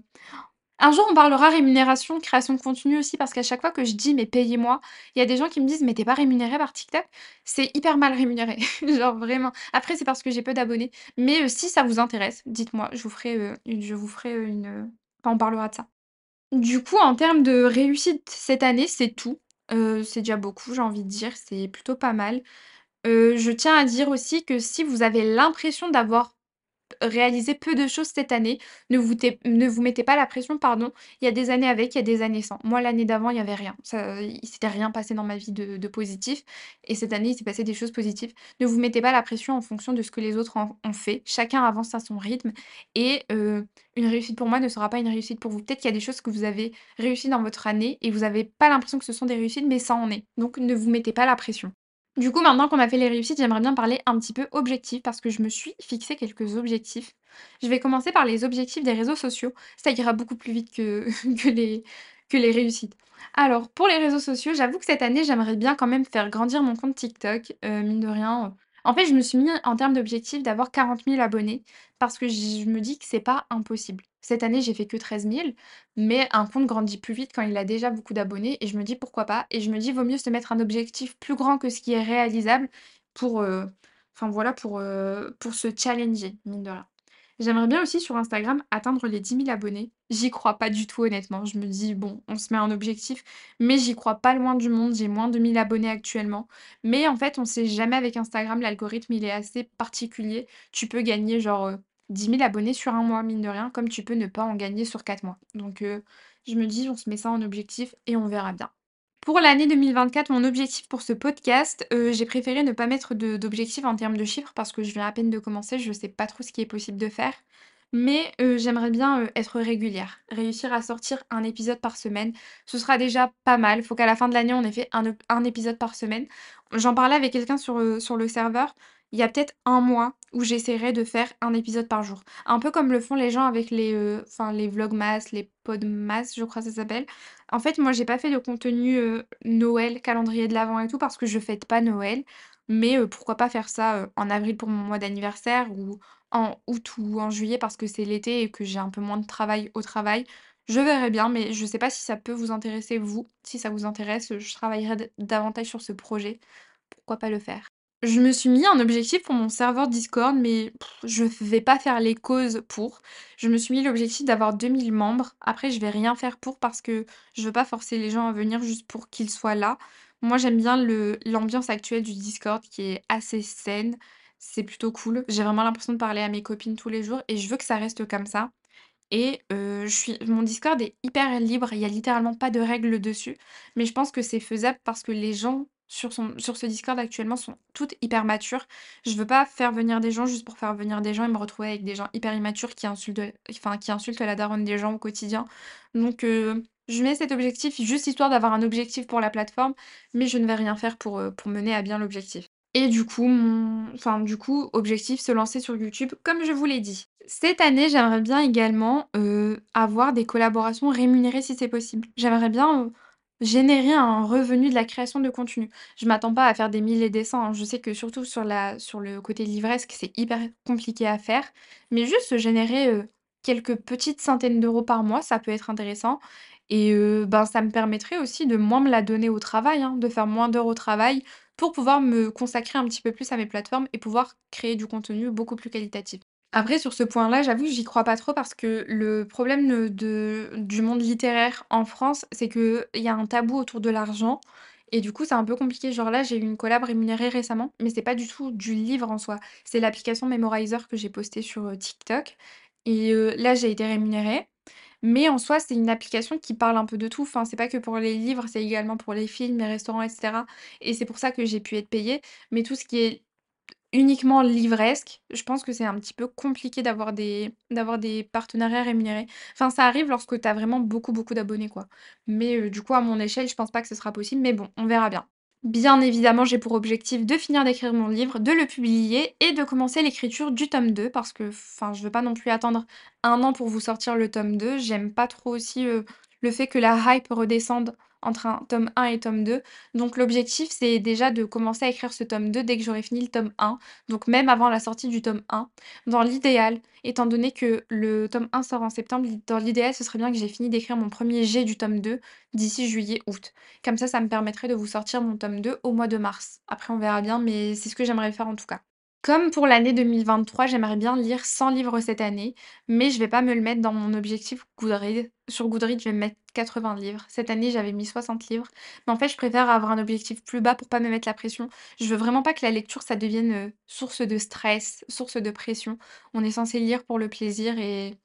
un jour, on parlera rémunération, création de contenu aussi parce qu'à chaque fois que je dis: «Mais payez-moi», il y a des gens qui me disent: «Mais tu es pas rémunéré par TikTok?» c'est hyper mal rémunéré, [laughs] genre vraiment. Après, c'est parce que j'ai peu d'abonnés, mais heu, si ça vous intéresse, dites-moi, je vous ferai, heu, une je heu enfin, on parlera de ça. Du coup, en termes de réussite cette année, c'est tout. C'est déjà beaucoup, j'ai envie de dire, c'est plutôt pas mal. Je tiens à dire aussi que si vous avez l'impression d'avoir réaliser peu de choses cette année. Ne vous ne vous mettez pas la pression, pardon. Il y a des années avec, il y a des années sans. Moi, l'année d'avant, il y avait rien. Ça il s'était rien passé dans ma vie de positif et cette année, il s'est passé des choses positives. Ne vous mettez pas la pression en fonction de ce que les autres ont fait. Chacun avance à son rythme et heu, une réussite pour moi ne sera pas une réussite pour vous. Peut-être qu'il y a des choses que vous avez réussi dans votre année et vous avez pas l'impression que ce sont des réussites, mais ça en est. Donc ne vous mettez pas la pression. Du coup, maintenant qu'on a fait les réussites, j'aimerais bien parler un petit peu objectifs parce que je me suis fixé quelques objectifs. Je vais commencer par les objectifs des réseaux sociaux. Ça ira beaucoup plus vite que, [laughs] les, que réussites. Alors, pour les réseaux sociaux, j'avoue que cette année, j'aimerais bien quand même faire grandir mon compte TikTok, euh, mine de rien. En fait, je me suis mis en termes d'objectif d'avoir 40 000 abonnés parce que je me dis que c'est pas impossible. Cette année, j'ai fait que 13 000, mais un compte grandit plus vite quand il a déjà beaucoup d'abonnés et je me dis pourquoi pas. Et je me dis, vaut mieux se mettre un objectif plus grand que ce qui est réalisable pour, euh, voilà, pour, euh, pour se challenger, mine de rien. J'aimerais bien aussi sur Instagram atteindre les 10 000 abonnés. J'y crois pas du tout honnêtement. Je me dis: «Bon, on se met un objectif», mais j'y crois pas loin du monde. J'ai moins de 1000 abonnés actuellement. Mais en fait, on sait jamais avec Instagram, l'algorithme, il est assez particulier. Tu peux gagner genre, heu, 10 000 abonnés sur un mois, mine de rien, comme tu peux ne pas en gagner sur 4 mois. Donc heu, je me dis: «On se met ça en objectif et on verra bien». Pour l'année 2024, mon objectif pour ce podcast, heu, j'ai préféré ne pas mettre d'objectif en termes de chiffres parce que je viens à peine de commencer, je sais pas trop ce qui est possible de faire. Mais, heu, j'aimerais bien, heu, être régulière, réussir à sortir un épisode par semaine. Ce sera déjà pas mal. Faut qu'à la fin de l'année, on ait fait un épisode par semaine. J'en parlais avec quelqu'un sur le serveur. Il y a peut-être un mois où j'essaierai de faire un épisode par jour. Un peu comme le font les gens avec les, enfin les vlogmas, les podmas, je crois que ça s'appelle. En fait, moi, j'ai pas fait de contenu, heu, Noël, calendrier de l'avent et tout parce que je fête pas Noël. Mais, heu, pourquoi pas faire ça, en avril pour mon mois d'anniversaire ou en août ou en juillet parce que c'est l'été et que j'ai un peu moins de travail au travail. Je verrai bien, mais je sais pas si ça peut vous intéresser vous. Si ça vous intéresse, je travaillerai davantage sur ce projet. Pourquoi pas le faire? Je me suis mis un objectif pour mon serveur Discord, mais je vais pas faire les causes pour. Je me suis mis l'objectif d'avoir 2000 membres. Après, je vais rien faire pour parce que je veux pas forcer les gens à venir juste pour qu'ils soient là. Moi, j'aime bien l'ambiance actuelle du Discord qui est assez saine. C'est plutôt cool. J'ai vraiment l'impression de parler à mes copines tous les jours et je veux que ça reste comme ça. Et suis mon Discord est hyper libre, il y a littéralement pas de règles dessus, mais je pense que c'est faisable parce que les gens sur son sur ce Discord actuellement sont toutes hyper matures. Je veux pas faire venir des gens juste pour faire venir des gens et me retrouver avec des gens hyper immatures qui insultent enfin qui insultent la daronne des gens au quotidien. Donc heu, je mets cet objectif juste histoire d'avoir un objectif pour la plateforme, mais je ne vais rien faire pour, heu, pour mener à bien l'objectif. Et du coup, mon enfin, du coup, objectif, se lancer sur YouTube, comme je vous l'ai dit. Cette année, j'aimerais bien également, heu, avoir des collaborations rémunérées si c'est possible. J'aimerais bien, générer un revenu de la création de contenu. Je m'attends pas à faire des 1000 et des. Je sais que surtout sur la sur le côté livresque, c'est hyper compliqué à faire, mais juste générer, heu, quelques petites centaines d'euros par mois, ça peut être intéressant et heu, ben, ça me permettrait aussi de moins me la donner au travail, hein, de faire moins d'heures au travail pour pouvoir me consacrer un petit peu plus à mes plateformes et pouvoir créer du contenu beaucoup plus qualitatif. Après sur ce point-là, j'avoue j'y crois pas trop parce que le problème, de du monde littéraire en France, c'est qu'il y a un tabou autour de l'argent et du coup, c'est un peu compliqué. Genre là, j'ai eu une collab rémunérée récemment, mais c'est pas du tout du livre en soi. C'est l'application Memorizer que j'ai postée sur, TikTok et là, j'ai été rémunérée mais en soi, c'est une application qui parle un peu de tout. Enfin, c'est pas que pour les livres, c'est également pour les films, les restaurants et cetera et c'est pour ça que j'ai pu être payée. Mais tout ce qui est uniquement livresque, je pense que c'est un petit peu compliqué d'avoir des partenariats rémunérés. Enfin, ça arrive lorsque tu as vraiment beaucoup, beaucoup d'abonnés, quoi. Mais heu, du coup, à mon échelle, je pense pas que ce sera possible, mais bon, on verra bien. Bien évidemment, j'ai pour objectif de finir d'écrire mon livre, de le publier et de commencer l'écriture du tome 2 parce que, enfin, je veux pas non plus attendre un an pour vous sortir le tome 2. J'aime pas trop aussi, heu, le fait que la hype redescende entre un tome 1 et tome 2. Donc l'objectif, c'est déjà de commencer à écrire ce tome 2 dès que j'aurai fini le tome 1, donc même avant la sortie du tome 1. Dans l'idéal, étant donné que le tome 1 sort en septembre, dans l'idéal, ce serait bien que j'ai fini d'écrire mon premier jet du tome 2 d'ici juillet-août. Comme ça, ça me permettrait de vous sortir mon tome 2 au mois de mars. Après, on verra bien, mais c'est ce que j'aimerais faire en tout cas. Comme pour l'année 2023, j'aimerais bien lire 100 livres cette année, mais je vais pas me le mettre dans mon objectif Goodreads. Sur Goodreads, je vais me mettre 80 livres. Cette année, j'avais mis 60 livres. Mais en fait, je préfère avoir un objectif plus bas pour pas me mettre la pression. Je veux vraiment pas que la lecture, ça devienne, heu, source de stress, source de pression. On est censé lire pour le plaisir et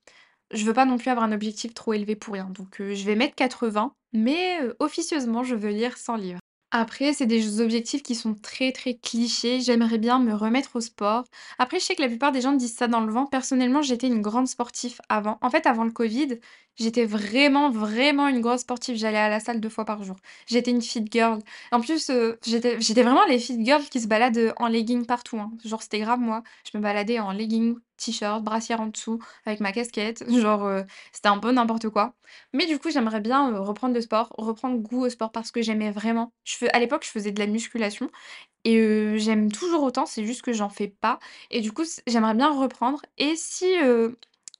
je veux pas non plus avoir un objectif trop élevé pour rien. Donc, heu, je vais mettre 80, mais, heu, officieusement, je veux lire 100 livres. Après, c'est des objectifs qui sont très, très clichés. J'aimerais bien me remettre au sport. Après, je sais que la plupart des gens disent ça dans le vent. Personnellement, j'étais une grande sportive avant. En fait, avant le Covid, j'étais vraiment, vraiment une grosse sportive. J'allais à la salle 2 fois par jour. J'étais une fit girl. En plus, heu, j'étais vraiment les fit girls qui se baladent, heu, en legging partout, hein. Genre, c'était grave moi. Je me baladais en legging, t-shirt, brassière en dessous, avec ma casquette. [laughs] Genre, heu, c'était un peu n'importe quoi. Mais du coup, j'aimerais bien, reprendre le sport, reprendre goût au sport parce que j'aimais vraiment. Je fais à l'époque, je faisais de la musculation et j'aime toujours autant, c'est juste que j'en fais pas et du coup, j'aimerais bien reprendre et si,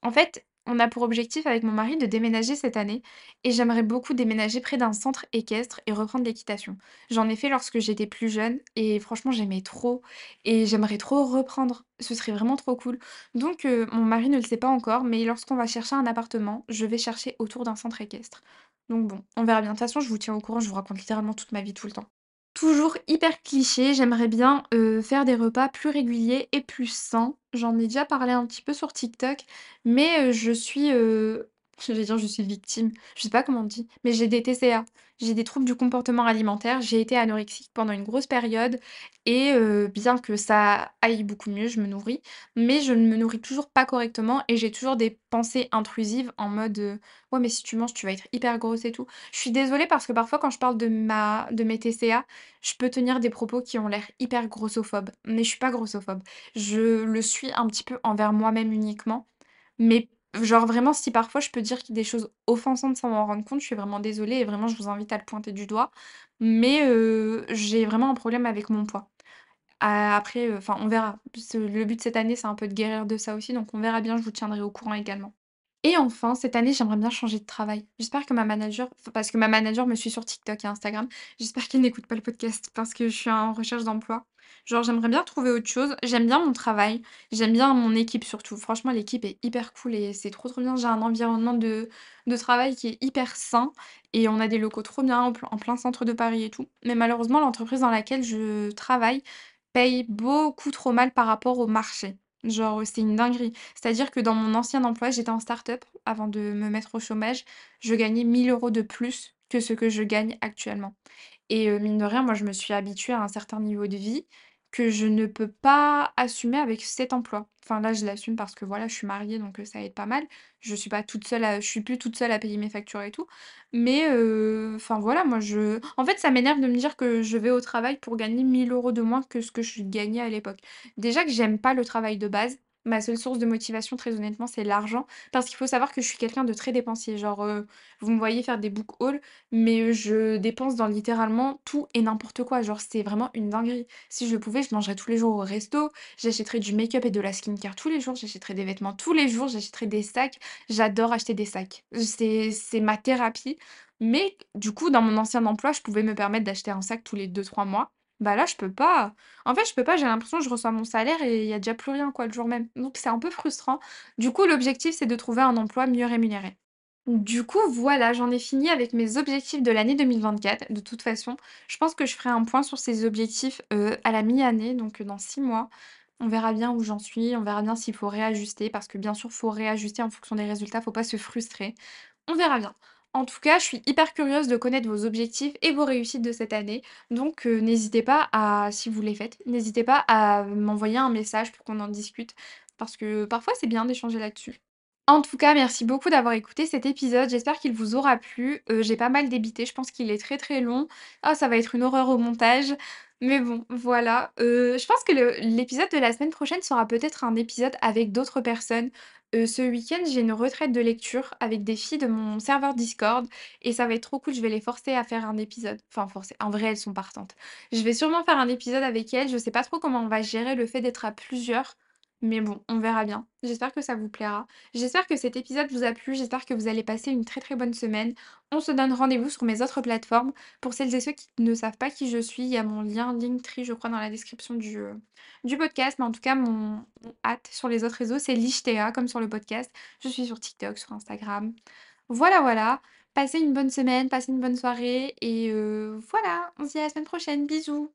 en fait, on a pour objectif avec mon mari de déménager cette année et j'aimerais beaucoup déménager près d'un centre équestre et reprendre l'équitation. J'en ai fait lorsque j'étais plus jeune et franchement, j'aimais trop et j'aimerais trop reprendre. Ce serait vraiment trop cool. Donc heu, mon mari ne le sait pas encore, mais lorsqu'on va chercher un appartement, je vais chercher autour d'un centre équestre. Donc bon, on verra bien. De toute façon, je vous tiens au courant, je vous raconte littéralement toute ma vie tout le temps. Toujours hyper cliché, j'aimerais bien, faire des repas plus réguliers et plus sains. J'en ai déjà parlé un petit peu sur TikTok, mais je suis, j'allais dire je suis victime, je sais pas comment on dit, mais j'ai des TCA. J'ai des troubles du comportement alimentaire, j'ai été anorexique pendant une grosse période et heu, bien que ça aille beaucoup mieux, je me nourris, mais je ne me nourris toujours pas correctement et j'ai toujours des pensées intrusives en mode, heu: «Ouais, mais si tu manges, tu vas être hyper grosse et tout». Je suis désolée parce que parfois quand je parle de de mes TCA, je peux tenir des propos qui ont l'air hyper grossophobes, mais je suis pas grossophobe. Je le suis un petit peu envers moi-même uniquement, mais genre vraiment si parfois je peux dire des choses offensantes sans m'en rendre compte, je suis vraiment désolée et vraiment je vous invite à le pointer du doigt. Mais heu, j'ai vraiment un problème avec mon poids. Après, heu, enfin on verra. Le but de cette année, c'est un peu de guérir de ça aussi, donc on verra bien, je vous tiendrai au courant également. Et enfin, cette année, j'aimerais bien changer de travail. J'espère que ma manager parce que ma manager me suit sur TikTok et Instagram. J'espère qu'elle n'écoute pas le podcast parce que je suis en recherche d'emploi. Genre, j'aimerais bien trouver autre chose. J'aime bien mon travail, j'aime bien mon équipe surtout. Franchement, l'équipe est hyper cool et c'est trop, trop bien. J'ai un environnement de travail qui est hyper sain et on a des locaux trop bien en en plein centre de Paris et tout. Mais malheureusement, l'entreprise dans laquelle je travaille paye beaucoup trop mal par rapport au marché. Genre, c'est une dinguerie. C'est-à-dire que dans mon ancien emploi, j'étais en start-up avant de me mettre au chômage, je gagnais 1 000 € de plus que ce que je gagne actuellement. Et mine de rien, moi, je me suis habituée à un certain niveau de vie que je ne peux pas assumer avec cet emploi. Enfin, là, je l'assume parce que, voilà, je suis mariée, donc ça aide pas mal. Je suis pas toute seule je suis plus toute seule à payer mes factures et tout. Mais enfin, voilà, moi, je en fait, ça m'énerve de me dire que je vais au travail pour gagner 1 000 € de moins que ce que je gagnais à l'époque. Déjà que j'aime pas le travail de base. Ma seule source de motivation, très honnêtement, c'est l'argent. Parce qu'il faut savoir que je suis quelqu'un de très dépensier. Genre, heu, vous me voyez faire des book hauls, mais je dépense dans littéralement tout et n'importe quoi. Genre, c'est vraiment une dinguerie. Si je pouvais, je mangerais tous les jours au resto, j'achèterais du make-up et de la skincare tous les jours, j'achèterais des vêtements tous les jours, j'achèterais des sacs. J'adore acheter des sacs. C'est ma thérapie. Mais du coup, dans mon ancien emploi, je pouvais me permettre d'acheter un sac tous les deux trois mois. Bah là, je peux pas. En fait, je peux pas, j'ai l'impression que je reçois mon salaire et il y a déjà plus rien quoi, le jour même. Donc c'est un peu frustrant. Du coup, l'objectif, c'est de trouver un emploi mieux rémunéré. Du coup, voilà, j'en ai fini avec mes objectifs de l'année 2024. De toute façon, je pense que je ferai un point sur ces objectifs, heu, à la mi-année, donc heu, dans 6 mois. On verra bien où j'en suis, on verra bien s'il faut réajuster parce que bien sûr, faut réajuster en fonction des résultats, faut pas se frustrer. On verra bien. En tout cas, je suis hyper curieuse de connaître vos objectifs et vos réussites de cette année. Donc heu, n'hésitez pas à si vous les faites, n'hésitez pas à m'envoyer un message pour qu'on en discute parce que parfois c'est bien d'échanger là-dessus. En tout cas, merci beaucoup d'avoir écouté cet épisode. J'espère qu'il vous aura plu. Heu, j'ai pas mal débité, je pense qu'il est très, très long. Ah, ça va être une horreur au montage. Mais bon, voilà. Heu, je pense que l'épisode de la semaine prochaine sera peut-être un épisode avec d'autres personnes. Heu, ce week-end, j'ai une retraite de lecture avec des filles de mon serveur Discord et ça va être trop cool. Je vais les forcer à faire un épisode. Enfin forcer, en vrai, elles sont partantes. Je vais sûrement faire un épisode avec elles. Je sais pas trop comment on va gérer le fait d'être à plusieurs. Mais bon, on verra bien. J'espère que ça vous plaira. J'espère que cet épisode vous a plu, j'espère que vous allez passer une très, très bonne semaine. On se donne rendez-vous sur mes autres plateformes. Pour celles et ceux qui ne savent pas qui je suis, il y a mon lien Linktree, je crois, dans la description du, du podcast, mais en tout cas, mon hâte sur les autres réseaux, c'est Lichtea, comme sur le podcast. Je suis sur TikTok, sur Instagram. Voilà, voilà. Passez une bonne semaine, passez une bonne soirée et heu, voilà, on se dit à la semaine prochaine. Bisous.